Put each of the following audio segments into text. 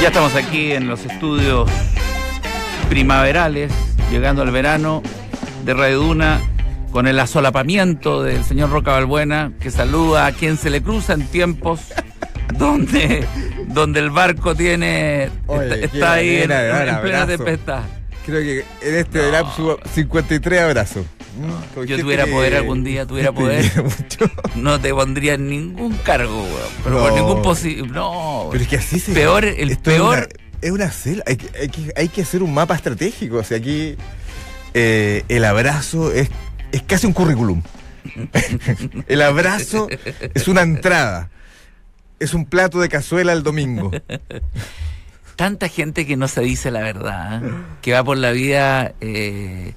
Ya estamos aquí en los estudios primaverales, llegando al verano de Radio Duna, con el asolapamiento del señor Roca Balbuena, que saluda a quien se le cruza en tiempos donde, donde el barco tiene Oye, está, ahí en, plena tempestad. Creo que en este No. lapso 53 abrazos. Con Yo tuviera que- poder algún día, tuviera poder. No te pondría en ningún cargo, weón. Pero por No. ningún posible. No. Pero es que así se. Peor, el esto es peor- una- Es una. Hay, que- hay que, hay que hacer un mapa estratégico. O sea, aquí eh, el abrazo es, es casi un currículum. el abrazo es una entrada. Es un plato de cazuela el domingo. tanta gente que no se dice la verdad, ¿eh? que va por la vida eh,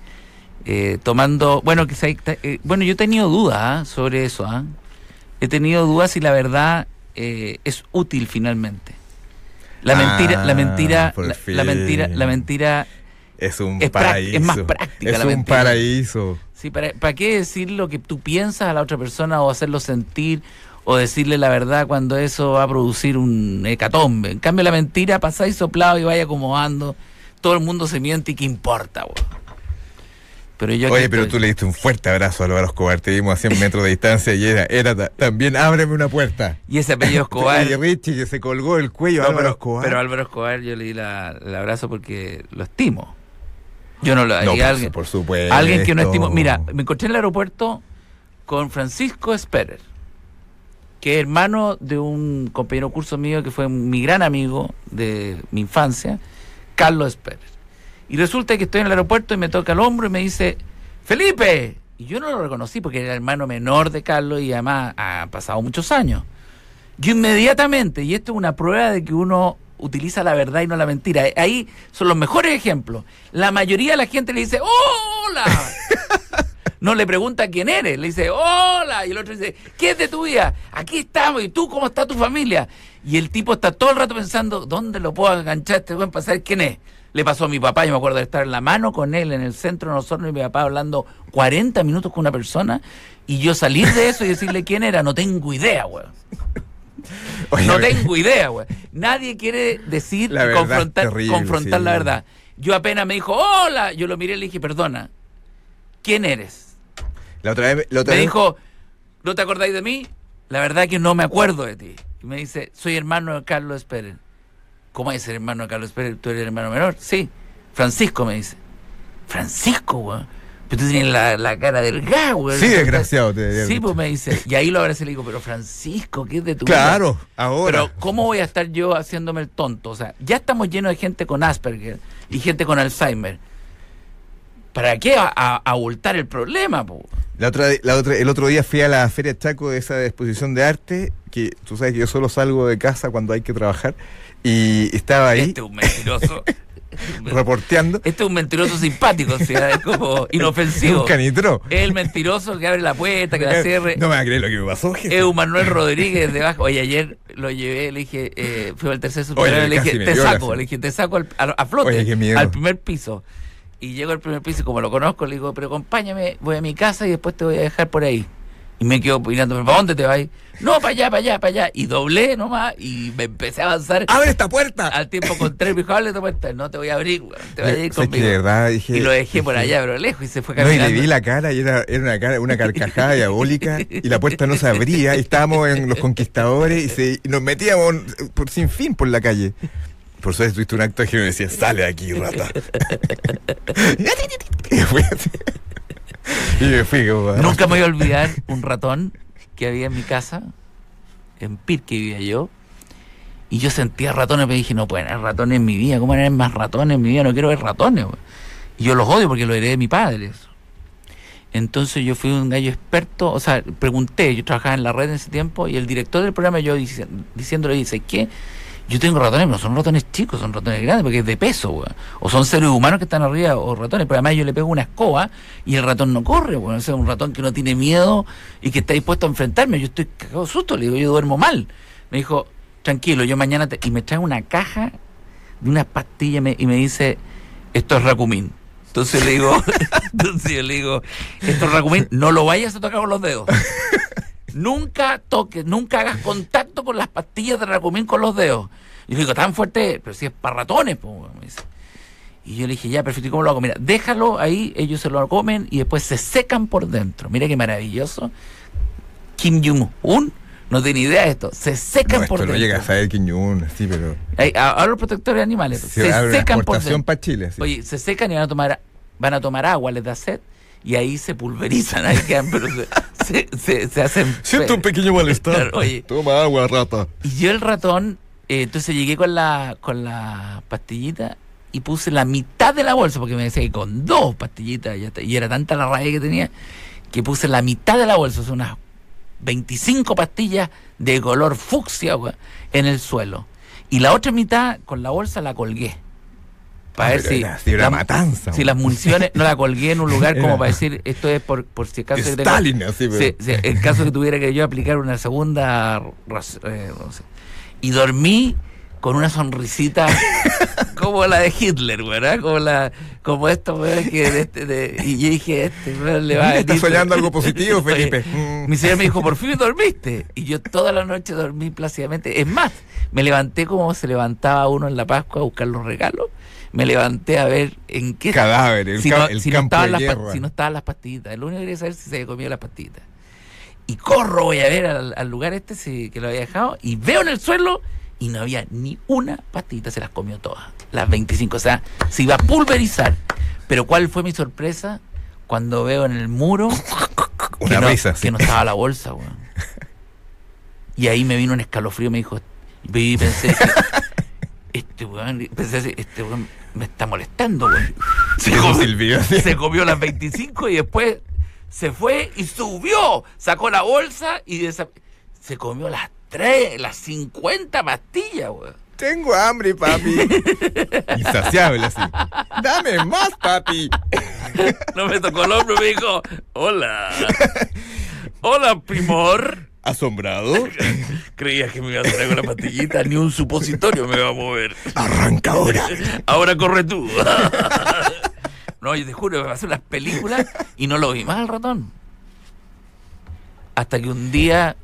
eh, tomando, bueno, se- eh, bueno, yo he tenido dudas ¿eh? sobre eso, ¿eh? he tenido dudas si la verdad eh, es útil finalmente. La Ah, mentira, la mentira, por la, mentira, la mentira, Es un Es paraíso. es más práctica Es la un mentira. paraíso. sí, ¿para, ¿para qué decir lo que tú piensas a la otra persona o hacerlo sentir o decirle la verdad cuando eso va a producir un hecatombe? En cambio, la mentira pasáis soplado y vaya acomodando, todo el mundo se miente y qué importa, weón. Pero yo aquí Oye, pero estoy. tú le diste un fuerte abrazo a Álvaro Escobar. Te vimos a 100 metros de distancia y era, era ta- también ábreme una puerta. Y ese apellido Escobar. Y Richie que se colgó el cuello a Álvaro pero, Escobar. pero Álvaro Escobar yo le di la- el abrazo porque lo estimo. Yo no lo no, por, alguien, por supuesto. alguien que no estimo. Mira, me encontré en el aeropuerto con Francisco Esperer, que es hermano de un compañero curso mío que fue mi gran amigo de mi infancia, Carlos Esperer. Y resulta que estoy en el aeropuerto y me toca el hombro y me dice, Felipe. Y yo no lo reconocí porque era el hermano menor de Carlos y además ha pasado muchos años. Yo inmediatamente, y esto es una prueba de que uno utiliza la verdad y no la mentira, ahí son los mejores ejemplos. La mayoría de la gente le dice, ¡Hola! No le pregunta quién eres, le dice, hola, y el otro dice, ¿qué es de tu vida? Aquí estamos, ¿y tú cómo está tu familia? Y el tipo está todo el rato pensando, ¿dónde lo puedo enganchar este buen para saber quién es? Le pasó a mi papá, yo me acuerdo de estar en la mano con él en el centro de nosotros y mi papá hablando 40 minutos con una persona y yo salir de eso y decirle quién era, no tengo idea, weón. Oye, No tengo idea, güey. Nadie quiere decir La verdad confrontar, es terrible, confrontar sí. la verdad. Yo apenas me dijo, hola. Yo lo miré y le dije, perdona, ¿quién eres? La otra vez. La otra Me vez- dijo, ¿no te acordáis de mí? La verdad que no me acuerdo de ti. Y me dice, soy hermano de Carlos Pérez. ¿Cómo es ser hermano de Carlos Pérez? ¿Tú eres el hermano menor? Sí. Francisco me dice. Francisco, güey. Pero tú tienes la, la cara delgada, güey. Sí, desgraciado, te Sí, pues me dice. Y ahí lo abracé y le digo, pero Francisco, ¿qué es de tu vida?". Claro, ahora. Pero ¿cómo voy a estar yo haciéndome el tonto? O sea, ya estamos llenos de gente con Asperger y gente con Alzheimer. ¿Para qué a- a- abultar el problema? po? La otra, la otra, el otro día fui a la Feria Chaco de esa exposición de arte, que tú sabes que yo solo salgo de casa cuando hay que trabajar, y estaba ahí Este es un mentiroso. reporteando. este es un mentiroso simpático, o sea, es como Es inofensivo. un. Es el mentiroso que abre la puerta, que la cierre. No me va a creer lo que me pasó, jefe. Es un Manuel Rodríguez de abajo. Oye, ayer lo llevé, le dije, eh, fui al tercer superior, le dije, te saco, le dije, te saco al- a, a flote, Oye, qué miedo. al primer piso. Y llego al primer piso y como lo conozco, le digo, pero acompáñame, voy a mi casa y después te voy a dejar por ahí. Y me quedo mirando, ¿para dónde te vas? No, para allá, para allá, para allá. Y doblé nomás y me empecé a avanzar. ¡Abre esta puerta! Al tiempo contrario, me dijo, ábrele esta puerta. No te voy a abrir, weón, te voy a ir que conmigo. de verdad dije. Y lo dejé por allá, pero lejos, y se fue No, y caminando. le vi la cara y era, era una, cara, una carcajada diabólica y la puerta no se abría y estábamos en los conquistadores y, se, y nos metíamos por sin fin por la calle. Por suerte tuviste un acto que me decía, sale de aquí, rata. Nunca me voy a olvidar un ratón que había en mi casa, en Pirque vivía yo, y yo sentía ratones, pero dije, no pueden haber ratones en mi vida, ¿cómo van a haber más ratones en mi vida? No quiero ver ratones. Y yo los odio porque lo heredé de mi padre. eso. Entonces yo fui un gallo experto, o sea, pregunté, yo trabajaba en la red en ese tiempo, y el director del programa, yo dici- diciéndole, dice, ¿qué? Yo tengo ratones, pero son ratones chicos, son ratones grandes, porque es de peso, güey. O son seres humanos que están arriba, o ratones, pero además yo le pego una escoba y el ratón no corre, güey. O sea, un ratón que no tiene miedo y que está dispuesto a enfrentarme. Yo estoy cagado susto, le digo, yo duermo mal. Me dijo, tranquilo, yo mañana te... Y me trae una caja de unas pastillas me- y me dice, esto es racumín. Entonces le digo, entonces yo le digo, esto es racumín, no lo vayas a tocar con los dedos. Nunca toques, nunca hagas contacto con las pastillas de Racumín con los dedos. Y le digo, tan fuerte, pero si es para ratones, pues, weón", me dice. Y yo le dije, ya, perfecto, ¿y cómo lo hago? Mira, déjalo ahí, ellos se lo comen y después se secan por dentro. Mira qué maravilloso. Kim Jong-un no tiene idea de esto. Se secan No, por esto no dentro. llega a saber Kim Jong-un, sí, pero. Hay- Ahora los protectores de animales Se se secan por dentro. para Chile. sí. Oye, se secan y van a tomar, van a tomar agua, les da sed y ahí se pulverizan, ahí quedan, pero se, se, se- hacen. Siento un pequeño malestar. Oye. Toma agua, rata. Y yo el ratón, eh, entonces llegué con la, con la pastillita y puse la mitad de la bolsa, porque me decía que con dos pastillitas ya está- y era tanta la rabia que tenía, que puse la mitad de la bolsa, sea, unas 25 pastillas de color fucsia en el suelo. Y la otra mitad con la bolsa la colgué. Para Ah, ver pero si, era- sí, era la- matanza, si las municiones no la colgué en un lugar como Era- para decir esto es por, por si que tengo- Stalin, así, pero. Caso que tuviera que yo aplicar una segunda eh, no sé. y dormí con una sonrisita como la de Hitler, ¿verdad? Como la como esto, weón, que de este- de- y yo dije, este weón le va a estás soñando algo positivo, Felipe. Mm. Mi señor me dijo, por fin dormiste. Y yo toda la noche dormí plácidamente. Es más, me levanté como se levantaba uno en la Pascua a buscar los regalos. Me levanté a ver en qué Cadáver, el, si, no, el si no campo estaban de las si no estaban las pastillitas. Lo único que quería saber si se había comido las pastillitas. Y corro, voy a ver al, al lugar este si- que lo había dejado y veo en el suelo y no había ni una pastillita, se las comió todas. Las 25, o sea, se iba a pulverizar. Pero ¿cuál fue mi sorpresa? Cuando veo en el muro Una que no, risa, sí. que no estaba la bolsa, weón. Y ahí me vino un escalofrío, me dijo, y pensé, este weón, pensé así, este weón me está molestando, weón. Se sí. se comió las 25 y después se fue y subió, sacó la bolsa y desa- se comió las tres, las 50 pastillas, weón. Tengo hambre, papi. Insaciable así. Dame más, papi. No me tocó el hombro, me dijo, hola. Hola, primor. Asombrado. Creías que me iba a traer con la pastillita, ni un supositorio me va a mover. Arranca ahora. Ahora corre tú. No, yo te juro, me pasé las películas y no lo vi más al ratón. Hasta que un día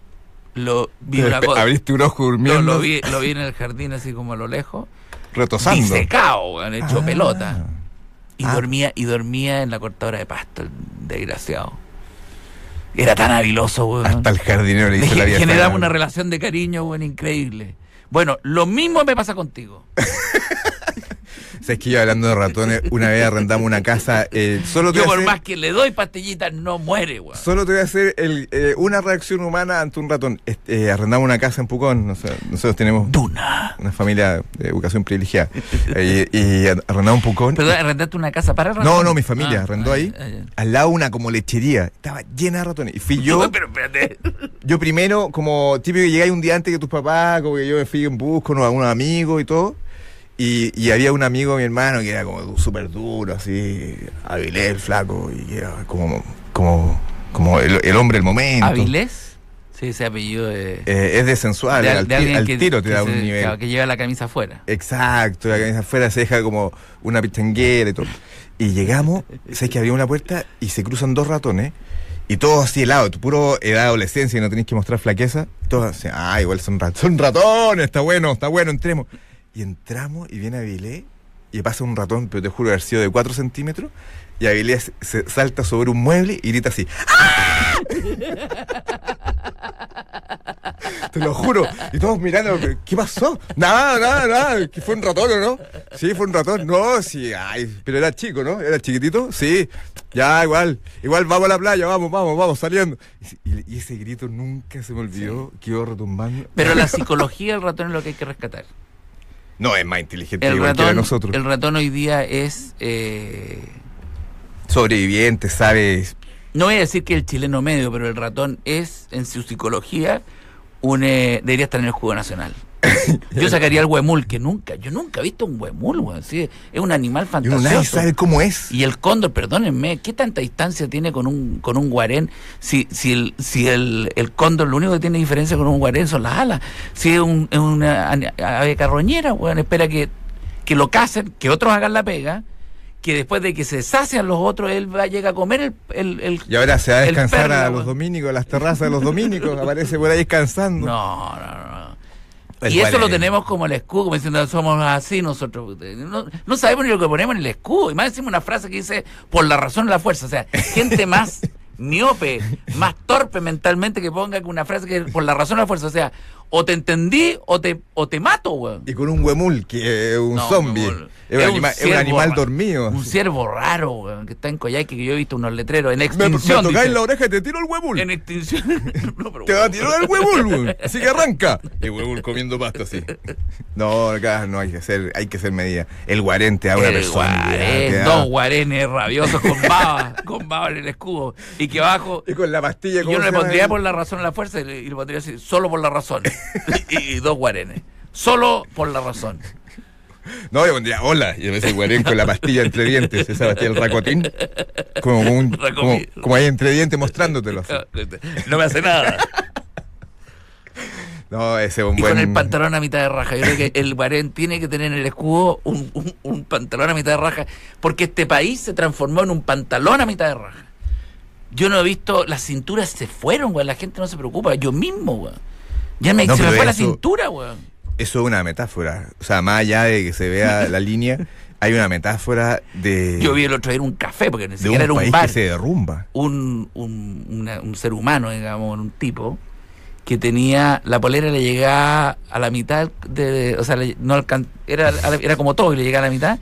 lo vi una cosa. Abriste un ojo No, durmiendo. lo vi, lo vi en el jardín así como a lo lejos. Retosando. Disecado, han hecho Ah. pelota. Y Ah. dormía, y dormía en la cortadora de pasto, el desgraciado. Era tan habiloso, weón. Hasta el jardinero le hizo la vida. generamos sana. una relación de cariño, weón, increíble. Bueno, lo mismo me pasa contigo. Sabes que yo hablando de ratones, una vez arrendamos una casa. eh, solo te Yo por hacer- más que le doy pastillitas, no muere, weón. Solo te voy a hacer el, eh, una reacción humana ante un ratón. Este, eh, arrendamos una casa en Pucón. no sé, nosotros tenemos Duna. una familia de educación privilegiada. Eh, y, y arrendamos un Pucón. Perdón, ¿arrendaste una casa para No, ratones? no, mi familia Ah, arrendó ah, ahí. ah. Al lado una como lechería. Estaba llena de ratones. Y fui yo, Pero espérate. yo primero, como típico que llegáis un día antes que tus papás, como que yo me fui en bus con algunos amigos y todo. Y, y había un amigo, mi hermano, que era como súper duro, así, Avilés, flaco, y era como, como, como el, el hombre del momento. ¿Avilés? Sí, ese apellido de, Eh, es de sensual, de- al, de al que- tiro te da se- un nivel. claro, que lleva la camisa afuera. Exacto, la camisa afuera se deja como una pichanguera y todo. Y llegamos, sabes que había una puerta y se cruzan dos ratones y todos así helados, tu puro edad adolescencia y no tenéis que mostrar flaqueza. Todos así, ah, igual son ratones, son ratones, está bueno, está bueno, entremos. Y entramos y viene Avilés y pasa un ratón, pero te juro haber sido de 4 centímetros. Y Avilés se salta sobre un mueble y grita así. ¡Ah! Te lo juro. Y todos mirando, ¿qué pasó? Nada, nada, nada. ¿Que fue un ratón o no? Sí, fue un ratón. No, sí, ay, pero era chico, ¿no? Era chiquitito. Sí, ya, igual. Igual vamos a la playa, vamos, vamos, vamos, saliendo. Y, y ese grito nunca se me olvidó, quedó retumbando. Pero la psicología del ratón es lo que hay que rescatar. No, es más inteligente El igual que ratón, nosotros. el ratón hoy día es... eh, Sobreviviente, sabe. no voy a decir que el chileno medio, pero el ratón es, en su psicología, un, eh, debería estar en el juego nacional. Yo sacaría el huemul, que nunca, yo nunca he visto un huemul, weón. sí, es un animal fantasioso. nadie sabe cómo es. Y el cóndor, perdónenme, ¿qué tanta distancia tiene con un con un guarén? Si si el si el, el cóndor lo único que tiene diferencia con un guarén son las alas. Si es, un, es una ave carroñera, bueno, espera que, que lo casen, que otros hagan la pega, que después de que se sacian los otros, él va, llega a comer el... el, el- Y ahora se va a descansar perla, a los weón. dominicos, a las terrazas de los dominicos, aparece por ahí descansando. No, no, no. El y eso lo tenemos como el escudo, como diciendo somos así nosotros. No, no sabemos ni lo que ponemos en el escudo. Y más decimos una frase que dice por la razón la fuerza. O sea, gente más miope, más torpe mentalmente que ponga una frase que por la razón la fuerza. O sea, o te entendí o te, o te mato, weón. Y con un huemul, que es un No, zombie. huemul. Es un, anima- es un ciervo animal dormido. Un ciervo raro, weón, que está en Coyhaique, que yo he visto unos letreros en Me, me extinción. tocáis dice. la oreja y te tiro el huemul. En extinción. No, pero Te va a tirar el huevul, weón. Así que arranca. El huevul comiendo pasto así. No, acá no hay que ser, hay que ser medida. El guarente a una El persona. guarén, dos guarenes rabiosos con baba, con baba en el escudo. Y que abajo. Y con la pastilla y ¿cómo yo no le pondría por la razón o la fuerza, y le, y le pondría así, solo por la razón. y, y dos guarenes. Solo por la razón. No, yo pondría hola. Y vez de guarén con la pastilla entre dientes, esa pastilla del racotín. Como, un, como, como ahí entre dientes mostrándotelo. así. No me hace nada. No, ese es un Y buen. con el pantalón a mitad de raja. Yo creo que el guarén tiene que tener en el escudo un, un- un pantalón a mitad de raja. Porque este país se transformó en un pantalón a mitad de raja. Yo no he visto, las cinturas se fueron, weón. La gente no se preocupa. Yo mismo, weón. Ya me, No, se me fue la eso- cintura, weón. Eso es una metáfora. O sea, más allá de que se vea la línea, hay una metáfora de, Yo vi el otro día en un café, porque ni siquiera un era un país bar. que se derrumba. Un, un, una- un ser humano, digamos, un tipo, que tenía, la polera le llegaba a la mitad, de, o sea, le- no alcan- era, la- era como todo, y le llegaba a la mitad.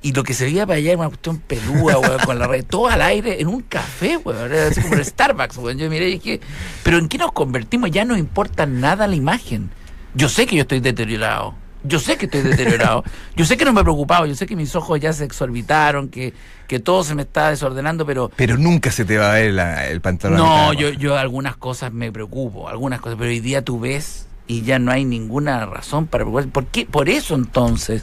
Y lo que se veía para allá era una cuestión pelúa, weón, con la red, todo al aire, en un café, weón, era así como el Starbucks, weón. Yo miré y dije, pero ¿en qué nos convertimos? Ya no importa nada la imagen. Yo sé que yo estoy deteriorado. Yo sé que estoy deteriorado. Yo sé que no me he preocupado. Yo sé que mis ojos ya se exorbitaron, que, que todo se me está desordenando, pero Pero nunca se te va a ver la- el pantalón. no, yo, yo algunas cosas me preocupo, algunas cosas, pero hoy día tú ves y ya no hay ninguna razón para preocuparse. ¿Por qué? Por eso entonces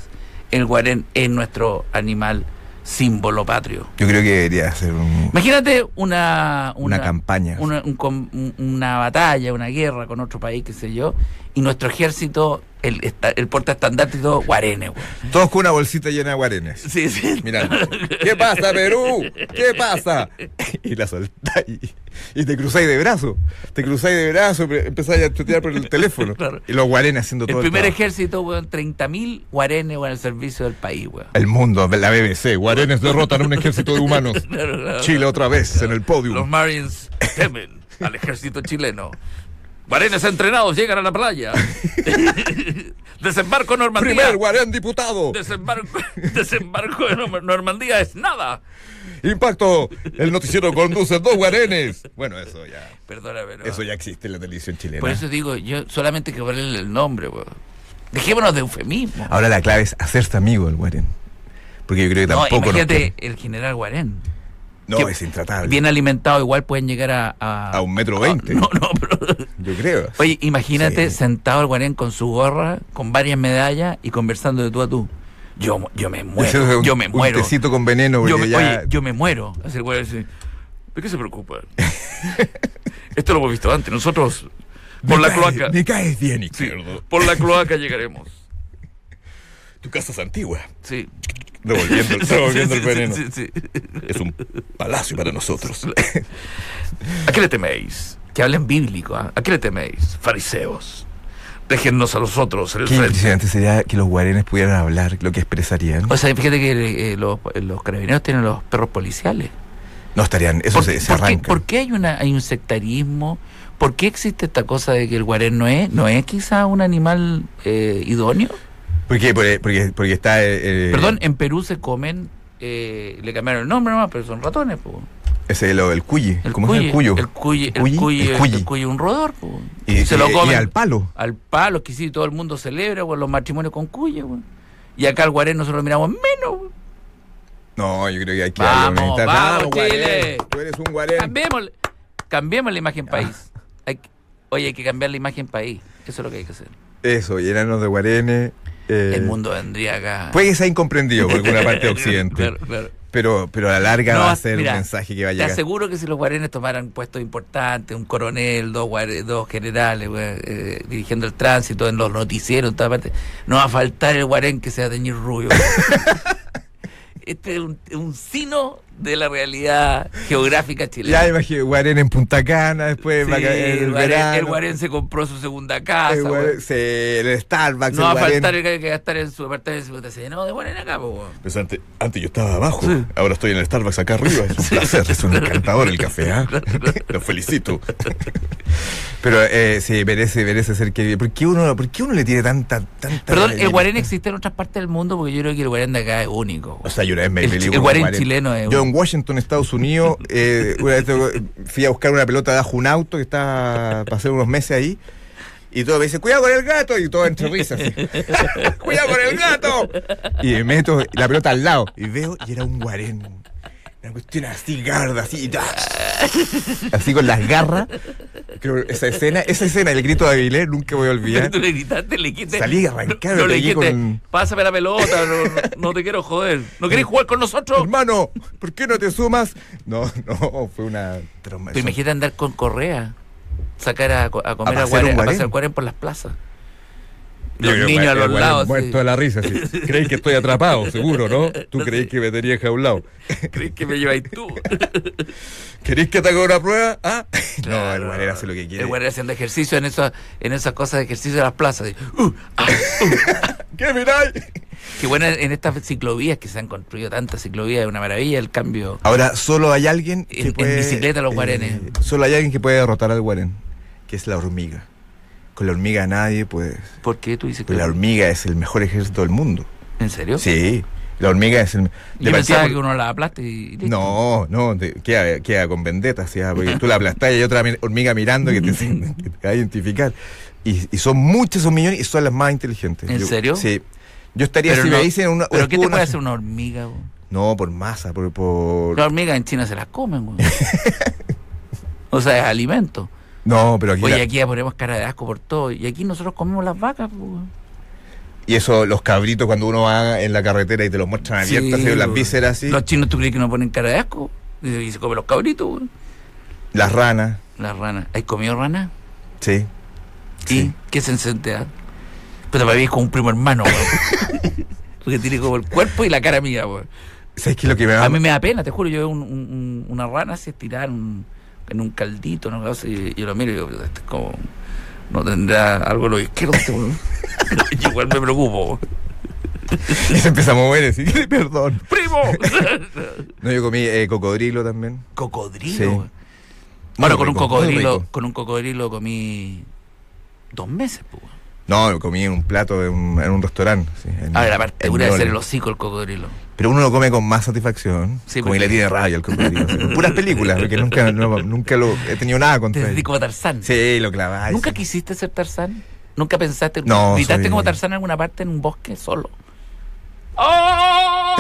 el guarén es nuestro animal símbolo patrio. Yo creo que debería ser un- Imagínate una, una, campaña. una, un una batalla, una guerra con otro país, qué sé yo, y nuestro ejército, el, el portaestandarte y todo, guarenes. Todos con una bolsita llena de guarenes. Sí, sí. Mirando. ¿Qué pasa, Perú? ¿Qué pasa? Y la soltáis. Y, te cruzáis de brazo. Te cruzáis de brazo, empezáis a tutear por el teléfono. Claro. Y los guarenes haciendo El todo primer el trabajo. ejército, weón, 30.000 guarenes, weón, al servicio del país, weón. El mundo, la BBC. Guarenes derrotan a un ejército de humanos. Claro, claro. Chile otra vez en el Los podio. Marines temen al ejército chileno. Guarenes entrenados llegan a la playa. Desembarco en Normandía. Primer guarén diputado. Desembarco, desembarco en Norm- Normandía es nada. Impacto. El noticiero conduce dos guarenes. Bueno, eso ya. Perdona, pero. Eso ya existe en la televisión chilena. Por eso digo, yo solamente que ponerle el nombre, weón. Dejémonos de eufemismo. Ahora la clave es hacerse amigo del guarén. Porque yo creo que No, tampoco. nos imagínate el general Guarén. No, es intratable. Bien alimentado, igual pueden llegar a. A, A un metro veinte. No, no, pero. Yo creo. Oye, imagínate Sí. sentado el Guarén con su gorra, con varias medallas y conversando de tú a tú. Yo, yo me es muero. un- yo me un muero. tecito con veneno. Yo me, ya- Oye, yo me muero. Así el Guarén dice, ¿de qué se preocupa? Esto lo hemos visto antes. Nosotros, por Me la cloaca. Me caes bien, Sí, por la cloaca llegaremos. Tu casa es antigua. Sí. Sí, el veneno. Es un palacio para nosotros. ¿A qué le teméis? Que hablen bíblico. ¿ah? ¿A qué le teméis? Fariseos. Déjennos a nosotros Qué frente. impresionante sería que los guarenes pudieran hablar lo que expresarían. O sea, fíjate que eh, los, los carabineros tienen los perros policiales. No estarían, eso ¿Por, se, qué- se por qué, arranca. por qué hay, una, hay un sectarismo? ¿Por qué existe esta cosa de que el guarén no es, no es quizá un animal eh, idóneo? ¿Por qué? Porque, porque, porque está. eh, eh, Perdón, en Perú se comen, eh, le cambiaron el nombre nomás, pero son ratones. po. Ese lo, el cuyi. El ¿Cómo es el cuyi, cuyo? El cuyi, el ¿Cuyi? cuyi, El el cuyi. cuyi es un rodor. po. Y, se lo comen y al palo. al palo, que sí, todo el mundo celebra los matrimonios con cuyi. po. Y acá al guarén nosotros lo miramos menos. No, yo creo que hay que Vamos, vamos. Tú eres un guarén. Cambiemos, cambiemos la imagen país. Ah. Hay que- oye, hay que cambiar la imagen país. Eso es lo que hay que hacer. Eso, llenanos de guarenes. eh, El mundo vendría acá. Puede que sea incomprendido por alguna parte de Occidente. Claro, claro. Pero, pero a la larga No, va a ser mira, un mensaje que va a Te llegar. aseguro que si los guarenes tomaran puestos importantes, un coronel, dos, guare- dos generales eh, dirigiendo el tránsito en los noticieros, en toda parte, no va a faltar el guarén que sea teñir rubio. este es un, un sino de la realidad geográfica Ya chilena. imagínate, Guarén en Punta Cana, después Sí, va a caer el, el, Guarén, verano. el Guarén se compró su segunda casa. El. Guarén- sí, el Starbucks, No va a faltar el que hay que gastar en su apartamento. Se dice, no, de Guarén acá, po. Pues antes, antes yo estaba abajo, ahora estoy en el Starbucks acá arriba. Es un placer, es un encantador el café, ¿ah? Lo felicito. Pero eh, sí, merece, merece ser querido. ¿Por qué uno, por qué uno le tiene tanta, tanta. Perdón, ¿el? Guarén existe en otras partes del mundo? Porque yo creo que el Guarén de acá es único. O sea, yo una vez me El el Guarén chileno es Yo Washington, Estados Unidos, eh, una vez fui a buscar una pelota bajo un auto que estaba pasé unos meses ahí. Y todo me dice, cuidado con el gato. Y todo entre risas. cuidado con el gato. Y me meto la pelota al lado. Y veo, y era un guarén. Una cuestión así, garda, así. Así con las garras. Creo, esa escena, esa escena, el grito de Aguilera, nunca voy a olvidar. Tú le gritaste, le. Salí arrancado, No, no le dijiste, con- pásame la pelota, no, te quiero joder. ¿No querés jugar con nosotros? Hermano, ¿por qué no te sumas? No, no, fue una troma. Pero imagínate andar con correa, sacar a, a comer A a, un a guarén. pasear guarén por las plazas. Los niños a los lados. Muerto sí. de la risa, sí. Creéis que estoy atrapado, seguro, ¿no? Tú creéis que me tenías jaulado. ¿Crees que me lleváis tú? ¿Queréis que te haga una prueba? Ah, no, el guarén hace lo que quiere. El guarén haciendo ejercicio en, esas en esas cosas de ejercicio de las plazas. uh, ah, ¿Qué miráis? Qué bueno en estas ciclovías que se han construido tantas ciclovías, es una maravilla el cambio. Ahora, solo hay alguien que En- bicicleta los guarenes. solo hay alguien que puede derrotar al guarén, que es la hormiga. Con la hormiga nadie puede. ¿Por qué tú dices que Pues la hormiga es el mejor ejército del mundo. ¿En serio? Sí, la hormiga es el. de Yo pensaba por- que uno la aplasta y listo. No, no, te- queda, queda con vendetta, ¿sí? porque tú la aplastás y hay otra mi- hormiga mirando que te, que te va a identificar. Y, y son muchos, son millones y son las más inteligentes. ¿En Yo- serio? Sí. Yo estaría, Pero si no- me dicen una... ¿Pero qué te puede hacer una hormiga? güey? No, por masa, por... por- Las hormigas en China se las comen, güey. o sea, es alimento. No, pero aquí... Oye, la- aquí ya ponemos cara de asco por todo. Y aquí nosotros comemos las vacas, pues. Y eso, los cabritos cuando uno va en la carretera y te los muestran abiertas, Sí, las vísceras así. Los chinos, ¿tú crees que no ponen cara de asco? Y, se comen los cabritos, güey. Las ranas, Las ranas. ¿Has comido rana? sí. ¿Y Sí. qué sensación te da? Pero mí es como un primo hermano, güey. Porque tiene como el cuerpo y la cara mía, güey. ¿Sabes qué es lo que me da? A mí me da pena, te juro. Yo veo un- un- un- una rana así estirada en un, en un caldito, ¿no? y yo lo miro y digo, este es como. No tendrá algo en lo izquierdo, este. Y igual me preocupo. Y se empieza a mover así, perdón. ¡Primo! No, yo comí eh, cocodrilo también. cocodrilo. Sí. weón. Muy Bueno, con un rico, cocodrilo, con un cocodrilo comí dos meses, pues. No, comí en un plato en un, en un restaurante. sí, en- A ver, aparte, en dura de ser el hocico el cocodrilo. Pero uno lo come con más satisfacción. Sí, como que porque- le tiene rabia al cocodrilo. con puras películas, porque nunca, no- nunca lo he tenido nada Te contra él. como Tarzán. Sí, lo claváis. ¿Nunca sí. quisiste ser Tarzán? ¿Nunca pensaste? No, ¿Gritaste soy- como Tarzán en alguna parte en un bosque solo? ¡Oh!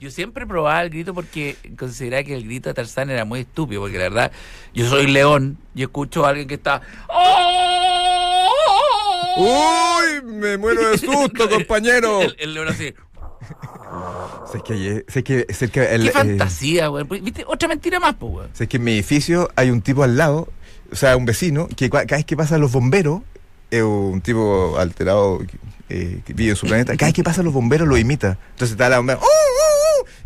Yo siempre probaba el grito porque consideraba que el grito de Tarzán era muy estúpido, porque la verdad, yo soy león y escucho a alguien que está... ¡Oh! ¡Uy! Me muero de susto, compañero. El, el león así. Sé que, ayer- sé que cerca el, ¡Qué eh, fantasía, güey! ¿Viste? Otra mentira más, pues, güey. sé que en mi edificio hay un tipo al lado, o sea, un vecino, que cada vez que pasan los bomberos, es un tipo alterado eh, que vive en su planeta, cada vez que pasan los bomberos lo imita. Entonces está la bombera, ¡Uh, uh, uh!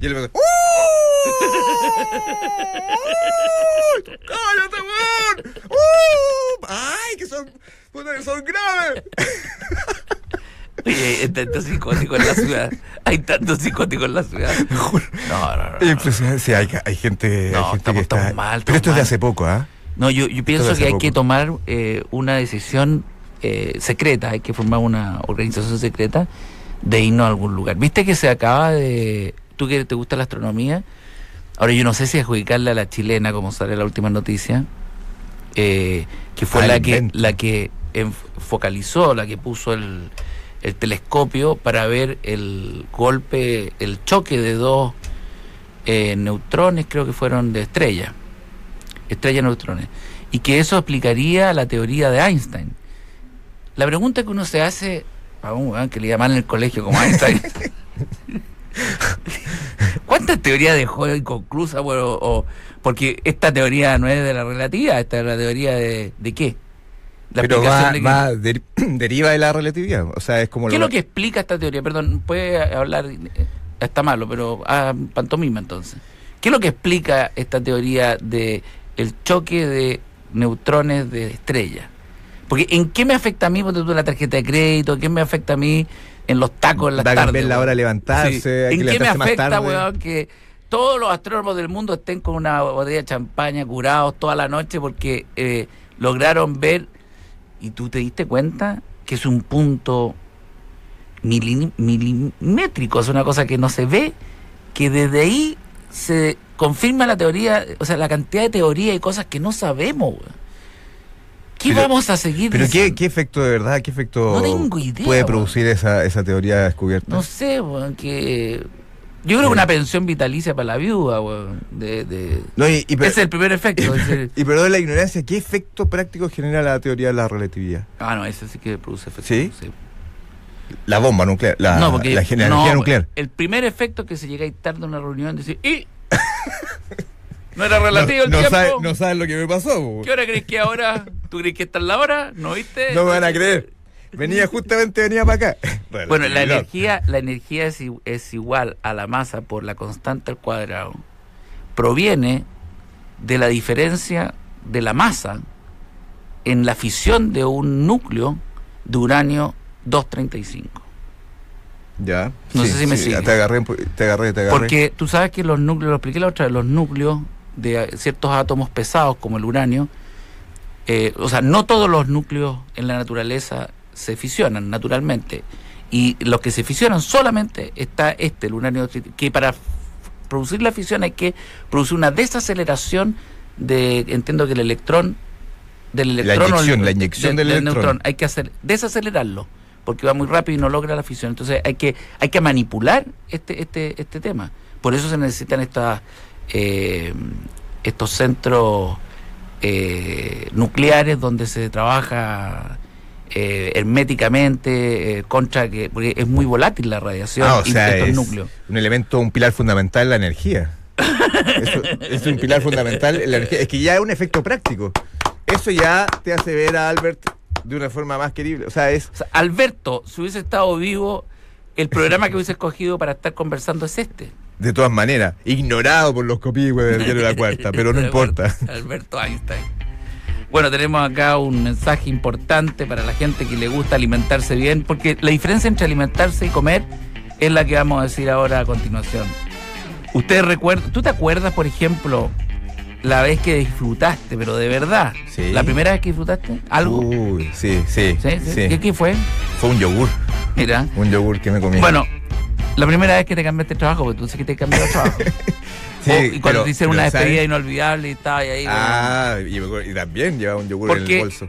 Y él me dice, ¡Uh! ¡Cállate, weón! ¡Uh! ¡Ay, que son, son graves! Oye, hay tantos psicóticos en la ciudad. Hay tantos psicóticos en la ciudad. No, no, no. Es impresionante. Sí, hay, hay gente, No, hay gente estamos- que está... estamos mal, Pero esto es de hace poco, ¿ah? No, yo, yo pienso que hay poco. que tomar eh, una decisión eh, secreta, hay que formar una organización secreta de irnos a algún lugar. ¿Viste que se acaba de... Tú que te gusta la astronomía, ahora yo no sé si adjudicarle a la chilena, como sale la última noticia, eh, que fue Ah, la que, la que focalizó, la que puso el, el telescopio para ver el golpe, el choque de dos eh, neutrones, creo que fueron de estrella, estrella neutrones, y que eso explicaría la teoría de Einstein. La pregunta que uno se hace, a un que le llaman en el colegio como Einstein, ¿cuántas teorías dejó inconclusas? Bueno, o, porque esta teoría no es de la relatividad, esta es la teoría de, de qué? La Pero va, de va deriva de la relatividad. O sea, es como ¿Qué es lo que explica esta teoría? Perdón, ¿puede hablar eh, está malo, pero ah, pantomima entonces. ¿Qué es lo que explica esta teoría de el choque de neutrones de estrellas? Porque ¿en qué me afecta a mí ponte tú la tarjeta de crédito? ¿En qué me afecta a mí en los tacos en las Da tardes? la hora de levantarse, Sí. hay que ¿En qué me afecta, weón, que todos los astrónomos del mundo estén con una botella de champaña curados toda la noche porque eh, lograron ver y tú te diste cuenta que es un punto mili- milimétrico, es una cosa que no se ve, que desde ahí se confirma la teoría, o sea, la cantidad de teorías y cosas que no sabemos. weón. ¿Qué Pero- vamos a seguir Pero ¿qué, efecto de verdad, qué efecto No tengo idea, puede producir esa, esa teoría descubierta? No sé, weón, que... Yo creo que una pensión vitalicia para la viuda, weón. De, de... No, y, y es el primer efecto. es decir- y perdón la ignorancia, ¿qué efecto práctico genera la teoría de la relatividad? ah, no, ese sí que produce efecto. ¿Sí? La bomba nuclear, la, no, porque la no, energía nuclear. El primer efecto es que se llega tarde a una reunión y dice, ¡y! No era relativo el no, tiempo. sabe- no sabes lo que me pasó. ¿Qué hora crees que ahora? ¿Tú crees que esta es la hora? ¿No viste? No me van a creer. Venía justamente, venía para acá. Bueno, la energía, la energía es, es igual a la masa por la constante al cuadrado. Proviene de la diferencia de la masa en la fisión de un núcleo de uranio 235. Ya. No sé si me sigue. Te agarré, te agarré, te agarré. Porque tú sabes que los núcleos, lo expliqué la otra vez, los núcleos de ciertos átomos pesados como el uranio, eh, o sea, no todos los núcleos en la naturaleza se fisionan naturalmente. Y los que se fisionan solamente está este, el uranio, que para producir la fisión hay que producir una desaceleración de, entiendo que el electrón, del electrón o el- inyección, la inyección del electrón. neutrón, hay que hacer, desacelerarlo, porque va muy rápido y no logra la fisión. Entonces hay que, hay que manipular este, este, este tema. Por eso se necesitan estas, eh, estos centros eh, nucleares donde se trabaja eh, herméticamente eh, contra que porque es muy volátil la radiación Ah, o sea, estos es núcleos. un elemento, un pilar fundamental en la energía. Eso- es un pilar fundamental en la energía. Es que ya es un efecto práctico. Eso ya te hace ver a Albert de una forma más querible. O sea, es. O sea, Alberto, si hubiese estado vivo, el programa que hubiese escogido para estar conversando es este. De todas maneras, ignorado por los copigües del diario La Cuarta, pero no importa. Alberto Einstein. Bueno, tenemos acá un mensaje importante para la gente que le gusta alimentarse bien, porque la diferencia entre alimentarse y comer es la que vamos a decir ahora a continuación. Ustedes recuerdan, ¿tú te acuerdas, por ejemplo, la vez que disfrutaste, pero de verdad? Sí. ¿La primera vez que disfrutaste? ¿Algo? Uy, sí, sí. ¿Sí? ¿Qué, qué fue? Fue un yogur. Mira. Un yogur que me comí. Bueno, la primera vez que te cambiaste de trabajo, porque tú sé que te cambiaste de trabajo. Sí, O- y cuando pero- te hicieron una ¿sabes? despedida inolvidable y estaba ahí. bueno. Ah, y, acuerdo- y también llevaba un yogur en Porque el bolso.